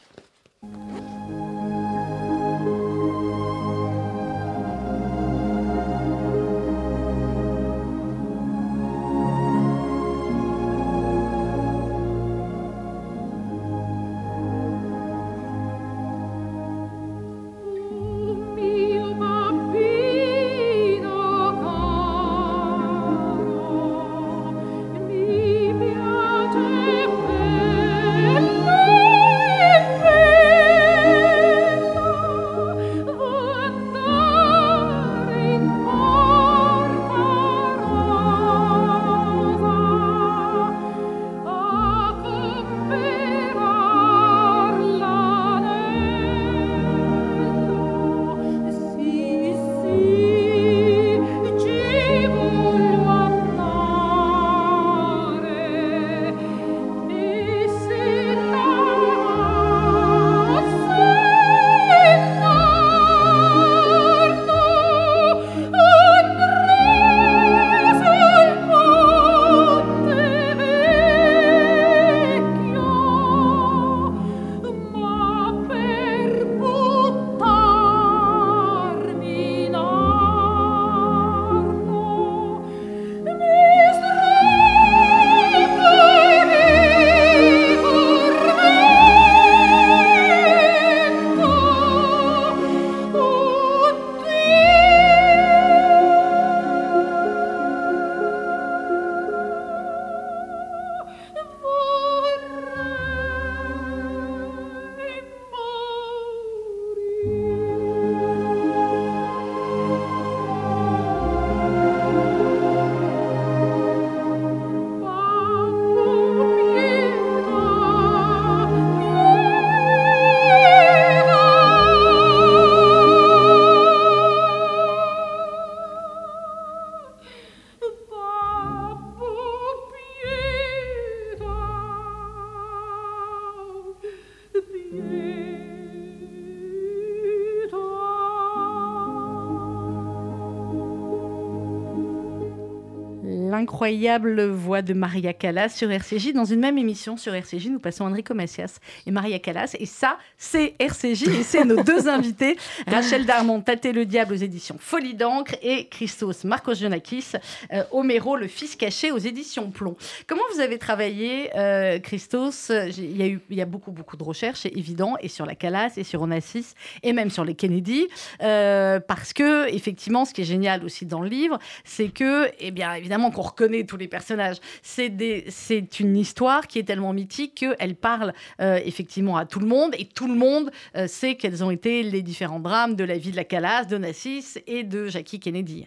L'incroyable voix de Maria Callas sur RCJ. Dans une même émission sur RCJ, nous passons Enrico Macias et Maria Callas. Et ça, c'est RCJ et c'est nos deux invités, Rachel Darmon, Tâter le diable aux éditions Folie d'encre et Christos Marcos Jonakis, euh, Homero, le fils caché aux éditions Plomb. Comment vous avez travaillé, euh, Christos? Il y, a eu, il y a beaucoup, beaucoup de recherches, c'est évident, et sur la Callas, et sur Onassis, et même sur les Kennedy, euh, parce que, effectivement, ce qui est génial aussi dans le livre, c'est que, eh bien, évidemment qu'on reconnaît tous les personnages, c'est une histoire qui est tellement mythique qu'elle parle euh, effectivement à tout le monde, et tout le monde euh, sait quels ont été les différents drames de la vie de la Calas, de Nassis et de Jackie Kennedy.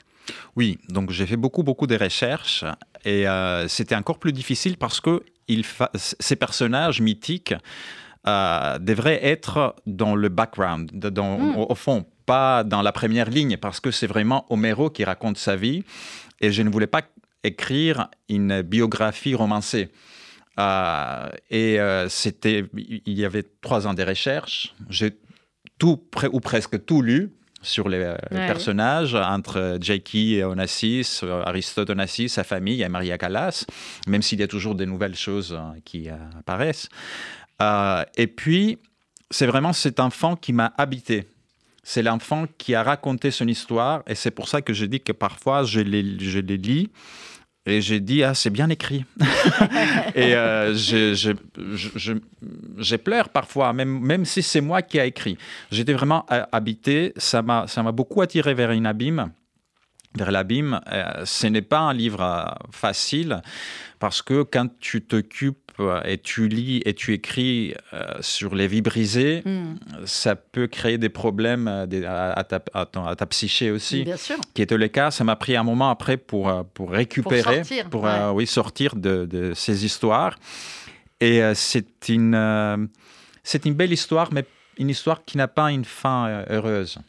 Oui, donc j'ai fait beaucoup, beaucoup de recherches, et c'était encore plus difficile parce que il ces personnages mythiques euh, devrait être dans le background, dans, hmm. au, fond, pas dans la première ligne, parce que c'est vraiment Homero qui raconte sa vie, et je ne voulais pas écrire une biographie romancée. Euh, et euh, c'était, il y avait trois ans de recherche. J'ai tout ou presque tout lu sur les, personnages entre Jackie et Onassis, Aristote Onassis, sa famille et Maria Callas, même s'il y a toujours des nouvelles choses qui apparaissent. Euh, et puis, c'est vraiment cet enfant qui m'a habité. C'est l'enfant qui a raconté son histoire et c'est pour ça que je dis que parfois je les, je les lis et j'ai dit, ah, c'est bien écrit. et euh, j'ai pleure parfois, même, même si c'est moi qui ai écrit. J'étais vraiment habité, ça m'a beaucoup attiré vers un abîme vers l'abîme. Euh, ce n'est pas un livre facile parce que quand tu t'occupes et tu lis et tu écris euh, sur les vies brisées, hmm. ça peut créer des problèmes euh, à, ta, à, ta, psyché aussi. Bien sûr. Qui était le cas. Ça m'a pris un moment après pour, euh, pour récupérer, pour sortir, oui, sortir de, de, ces histoires. Et c'est une, c'est une belle histoire, mais une histoire qui n'a pas une fin euh, heureuse.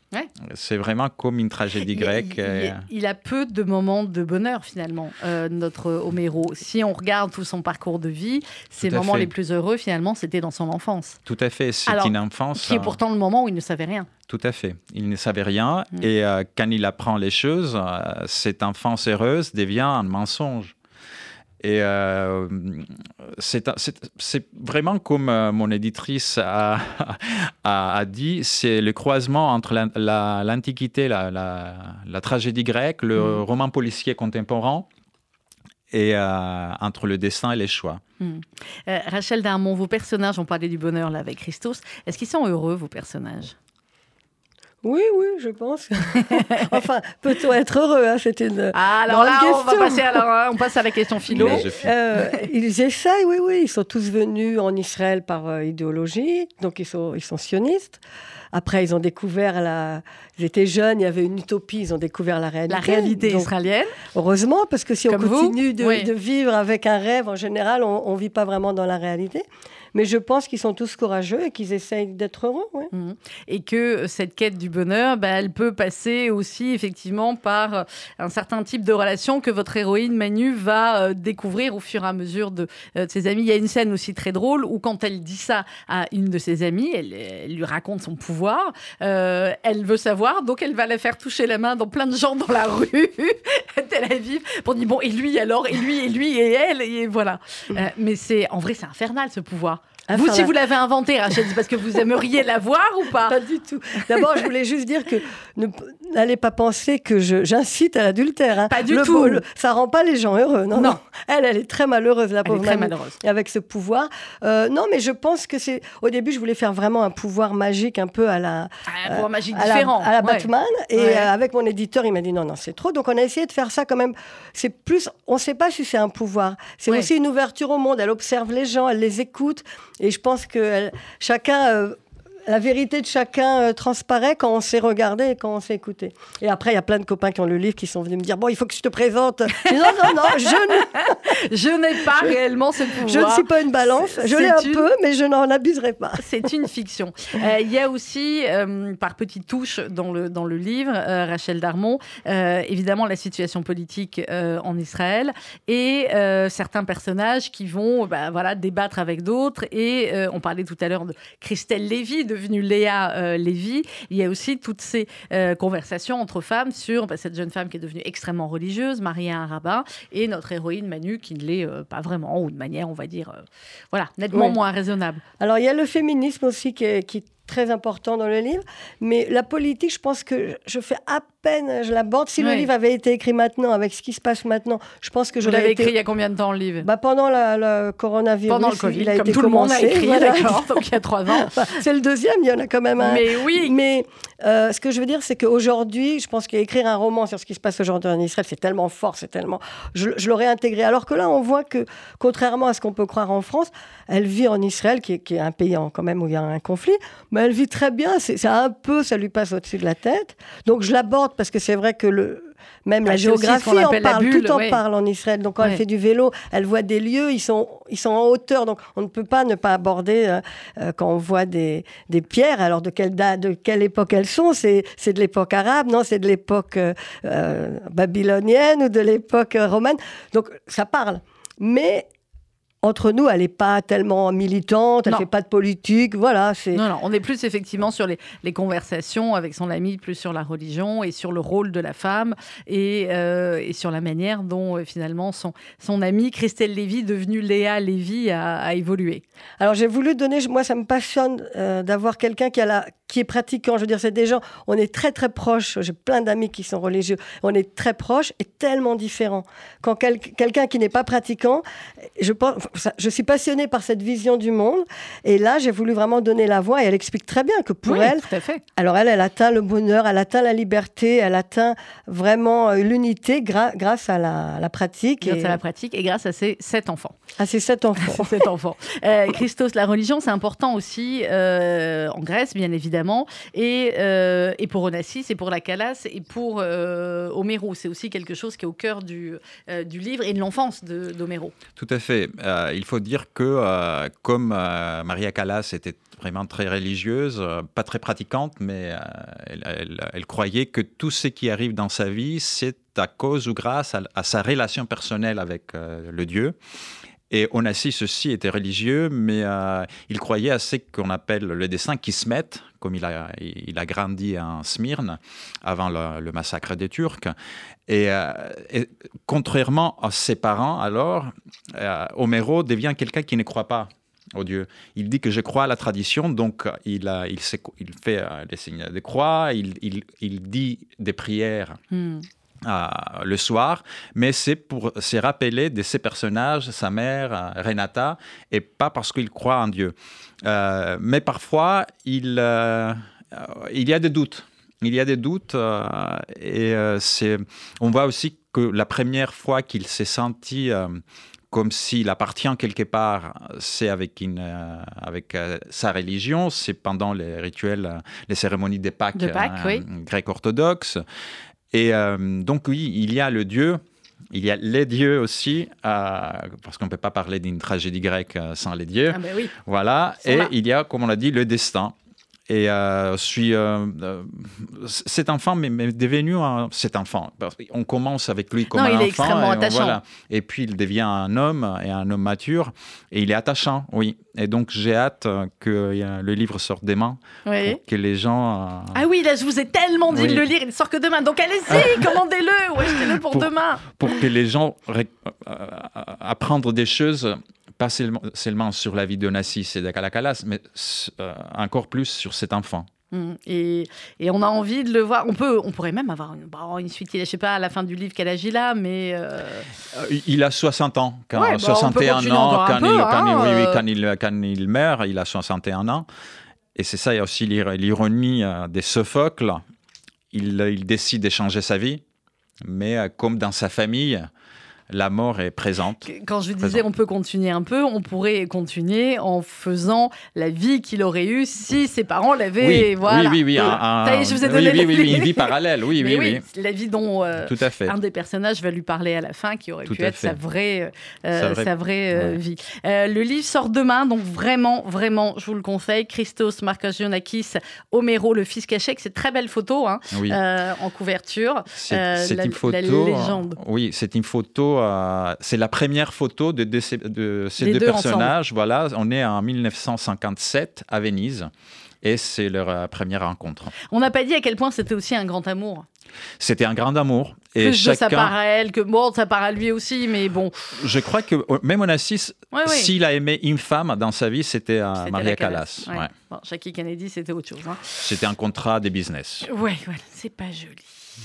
C'est vraiment comme une tragédie grecque. Euh. Il, a peu de moments de bonheur finalement, euh, notre Homéro. Si on regarde tout son parcours de vie, ses moments les plus heureux finalement, c'était dans son enfance. Tout à fait, c'est une enfance. Qui est pourtant le moment où il ne savait rien. Tout à fait, il ne savait rien mm. et quand il apprend les choses, cette enfance heureuse devient un mensonge. Et euh, c'est vraiment comme euh, mon éditrice a, a, dit, c'est le croisement entre l'Antiquité, la, la, tragédie grecque, le mm. roman policier contemporain et euh, entre le destin et les choix. Mm. Rachel Darmon, vos personnages, on parlait du bonheur là avec Christos, est-ce qu'ils sont heureux, vos personnages? Oui, oui, je pense. enfin, peut-on être heureux hein, C'est une ah, alors là, on va passer alors, on passe à la question philo. Euh, ils essayent, oui, oui. Ils sont tous venus en Israël par euh, idéologie, donc ils sont, ils sont sionistes. Après, ils ont découvert la. Ils étaient jeunes, il y avait une utopie, ils ont découvert la réalité. La réalité israélienne. Heureusement, parce que si on continue de, vivre avec un rêve, en général, on ne vit pas vraiment dans la réalité. Mais je pense qu'ils sont tous courageux et qu'ils essayent d'être heureux. Mmh. Et que cette quête du bonheur, bah, elle peut passer aussi effectivement par euh, un certain type de relation que votre héroïne Manu va euh, découvrir au fur et à mesure de, euh, ses amis. Il y a une scène aussi très drôle où quand elle dit ça à une de ses amies, elle, lui raconte son pouvoir. elle veut savoir, donc elle va la faire toucher la main dans plein de gens dans la rue à Tel Aviv pour dire bon et lui alors? Et lui et lui et elle et voilà. mais c'est en vrai c'est infernal ce pouvoir. Vous, si vous l'avez inventé, Rachel, c'est parce que vous aimeriez la voir ou pas? Pas du tout. D'abord, je voulais juste dire que n'allez pas penser que j'incite à l'adultère. Hein. Pas du tout. ça rend pas les gens heureux. Non, non. Elle, elle est très malheureuse, la pauvre. Elle est très malheureuse. Avec ce pouvoir. Euh, non, mais je pense que c'est. Au début, je voulais faire vraiment un pouvoir magique, un peu à la. Un pouvoir magique différent. à la Batman. Et euh, avec mon éditeur, il m'a dit non, non, c'est trop. Donc on a essayé de faire ça quand même. C'est plus. On ne sait pas si c'est un pouvoir. C'est aussi une ouverture au monde. Elle observe les gens, elle les écoute. Et je pense que chacun euh, la vérité de chacun euh, transparaît quand on s'est regardé et quand on s'est écouté. Et après, il y a plein de copains qui ont le livre qui sont venus me dire Bon, il faut que je te présente. non, non, non, je, je n'ai pas réellement ce pouvoir. Je ne suis pas une balance. Je l'ai un peu, mais je n'en abuserai pas. C'est une fiction. Euh, il y a aussi, euh, par petites touches dans le, dans le livre, Rachel Darmon, évidemment la situation politique en Israël et certains personnages qui vont bah, voilà, débattre avec d'autres. Et on parlait tout à l'heure de Christelle Lévy, de devenue Léa Lévy, il y a aussi toutes ces conversations entre femmes sur bah, cette jeune femme qui est devenue extrêmement religieuse, mariée à un rabbin, et notre héroïne Manu qui ne l'est pas vraiment, ou de manière, on va dire, voilà, nettement moins raisonnable. Alors il y a le féminisme aussi qui est, qui très important dans le livre. Mais la politique, je pense que je fais à peine, je l'aborde. Si le livre avait été écrit maintenant, avec ce qui se passe maintenant, je pense que j'aurais été... écrit il y a combien de temps le livre? Bah, Pendant le coronavirus. Pendant le Covid, il a comme été tout commencé. le monde a écrit, d'accord, donc il y a trois ans. c'est le deuxième, il y en a quand même un. Mais oui Mais euh, ce que je veux dire, c'est qu'aujourd'hui, je pense qu'écrire un roman sur ce qui se passe aujourd'hui en Israël, c'est tellement fort, c'est tellement... Je, je l'aurais intégré. Alors que là, on voit que, contrairement à ce qu'on peut croire en France, elle vit en Israël, qui est, qui est un pays en, quand même où il y a un conflit, mais elle vit très bien. C'est un peu, ça lui passe au-dessus de la tête. Donc je l'aborde parce que c'est vrai que le, même la géographie en parle, tout en parle en Israël. Donc quand elle fait du vélo, elle voit des lieux, ils sont, ils sont en hauteur. Donc on ne peut pas ne pas aborder euh, euh, quand on voit des, des, pierres. Alors de quelle, date, de quelle époque elles sont? C'est de l'époque arabe, non? C'est de l'époque euh, babylonienne ou de l'époque romaine? Donc ça parle. Mais entre nous, elle n'est pas tellement militante, elle ne fait pas de politique, voilà. Non, non, on est plus effectivement sur les, conversations avec son ami, plus sur la religion et sur le rôle de la femme et, euh, sur la manière dont euh, finalement son, son amie Christelle Lévy, devenue Léa Lévy, a, évolué. Alors j'ai voulu donner, moi ça me passionne euh, d'avoir quelqu'un qui, a la, qui est pratiquant. Je veux dire, c'est des gens, on est très très proches. J'ai plein d'amis qui sont religieux. On est très proches et tellement différents. Quand quelqu'un qui n'est pas pratiquant, je pense, je suis passionnée par cette vision du monde. Et là, j'ai voulu vraiment donner la voix. Et elle explique très bien que pour elle, alors elle, elle atteint le bonheur, elle atteint la liberté, elle atteint vraiment euh, l'unité grâce à la, pratique. Grâce à la pratique et grâce à ses sept enfants. À ses sept enfants. sept enfants. Euh, Christos, la religion, c'est important aussi euh, en Grèce, bien évidemment, et, et pour Onassis, et pour la Calas, et pour Homero. C'est aussi quelque chose qui est au cœur du, du livre et de l'enfance d'Homero. Tout à fait. il faut dire que euh, comme euh, Maria Callas était vraiment très religieuse, euh, pas très pratiquante, mais elle, croyait que tout ce qui arrive dans sa vie, c'est à cause ou grâce à, sa relation personnelle avec le Dieu. Et Onassis aussi était religieux, mais il croyait à ce qu'on appelle le dessin qui se met, comme il a, grandi en Smyrne avant le massacre des Turcs. Euh, et, contrairement à ses parents, alors, euh, Homero devient quelqu'un qui ne croit pas au Dieu. Il dit que je crois à la tradition, donc il, il, fait euh, des signes de croix, il, il dit des prières. Hmm. le soir, mais c'est pour se rappeler de ses personnages, sa mère, Renata, et pas parce qu'il croit en Dieu. mais parfois, il, il y a des doutes il y a des doutes euh, et euh, c'est, on voit aussi que la première fois qu'il s'est senti euh, comme s'il appartient quelque part, c'est avec, une, avec sa religion, c'est pendant les rituels, les cérémonies des Pâques, de Pâques grecs orthodoxes. Et donc oui, il y a le Dieu, il y a les dieux aussi, parce qu'on ne peut pas parler d'une tragédie grecque sans les dieux. Ah ben oui. Voilà. Et il y a, comme on l'a dit, le destin. Et euh, suis euh, euh, cet enfant mais, devenu cet enfant. On commence avec lui comme un il est Extrêmement attachant. Et puis il devient un homme et un homme mature et il est attachant, oui. Et donc j'ai hâte que le livre sorte demain oui. pour que les gens. Ah oui, là je vous ai tellement dit de le lire, il ne sort que demain. Donc allez-y, commandez-le ou achetez-le pour, demain. Pour que les gens apprennent des choses pas seulement, sur la vie de Nassis et de Kalakalas, mais euh, encore plus sur cet enfant. Mmh. Et, et, on a envie de le voir. On, peut, on pourrait même avoir une, bah, une suite. Je ne sais pas à la fin du livre quel âge il a, mais. Euh, euh, il a 60 ans. Quand, 61 bah, ans. Quand, il, hein, quand, il, quand, il, meurt, il a 61 ans. Et c'est ça, il y a aussi l'ironie des Sophocle. Il, il décide d'échanger sa vie, mais comme dans sa famille, la mort est présente. Quand je disais on peut continuer un peu, on pourrait continuer en faisant la vie qu'il aurait eue si ses parents l'avaient. Oui, voilà. oui, oui, oui. je vous ai donné oui, oui, une vie parallèle, oui, oui, oui, La vie dont euh, Tout à fait. un des personnages va lui parler à la fin, qui aurait pu être sa vraie, euh, sa vraie, euh, vie. le livre sort demain, donc vraiment, vraiment, je vous le conseille. Christos Markazionakis, Homero, le fils caché, c'est très belle photo hein, en couverture. C'est une photo. La légende. Oui, c'est une photo euh, c'est la première photo de, ces, deux, personnages. Voilà, on est en 1957 à Venise. et c'est leur euh, première rencontre. On n'a pas dit à quel point c'était aussi un grand amour. C'était un grand amour. Et Plus chacun... de sa part à elle, que bon, ça part à lui aussi, mais bon. Je crois que même Onassis, ouais, ouais. s'il a aimé une femme dans sa vie, c'était Maria Callas. Ouais. Bon, Jackie Kennedy, c'était autre chose. Hein. C'était un contrat de business. Ouais, ouais, c'est pas joli.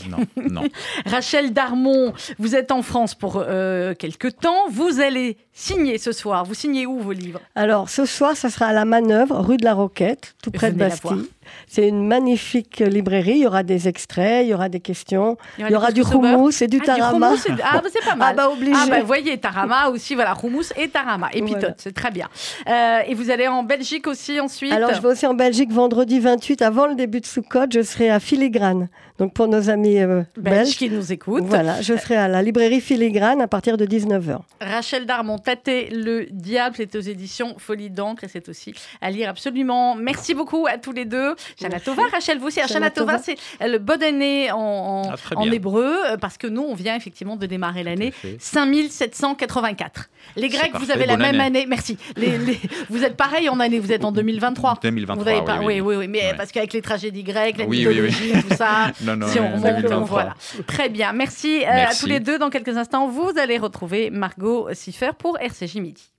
Non, non. Rachel Darmon, vous êtes en France pour euh, quelques temps. Vous allez signer ce soir. Vous signez où vos livres Alors, ce soir, ça sera à la Manœuvre, rue de la Roquette, tout près de Bastille. C'est une magnifique librairie. Il y aura des extraits, il y aura des questions, il y aura, il y aura du houmous et du ah, tarama. Du ah, bah, c'est pas mal. Ah, bah, obligé. Ah, bah, vous voyez, tarama aussi, voilà, houmous et tarama. Et pitote, voilà. c'est très bien. Euh, et vous allez en Belgique aussi ensuite Alors, je vais aussi en Belgique vendredi 28, avant le début de Soukot. Je serai à Filigrane. Donc, pour nos amis euh, belges, belges qui nous écoutent. Voilà, je serai à la librairie Filigrane à partir de 19h. Rachel Darmon, Tâter le Diable, c'est aux éditions Folie d'encre et c'est aussi à lire absolument. Merci beaucoup à tous les deux. Shana Tova, Rachel, vous aussi. Shana Tova, c'est le bonne année en, en, Ah, en hébreu, euh, parce que nous, on vient effectivement de démarrer l'année 5784. Les Grecs, vous avez la bonne même année. année. Merci. Les- les- vous êtes pareil en année, vous êtes en 2023. 2023, Vous avez pas, oui, oui, oui, oui, mais Ouais. parce qu'avec les tragédies grecques, la Oui, oui, oui. mythologie, tout ça, Non, non, si on remonte, 2023. voilà. Très bien. Merci, euh, à Merci. tous les deux. Dans quelques instants, vous allez retrouver Margot Siffer pour RCJ Midi.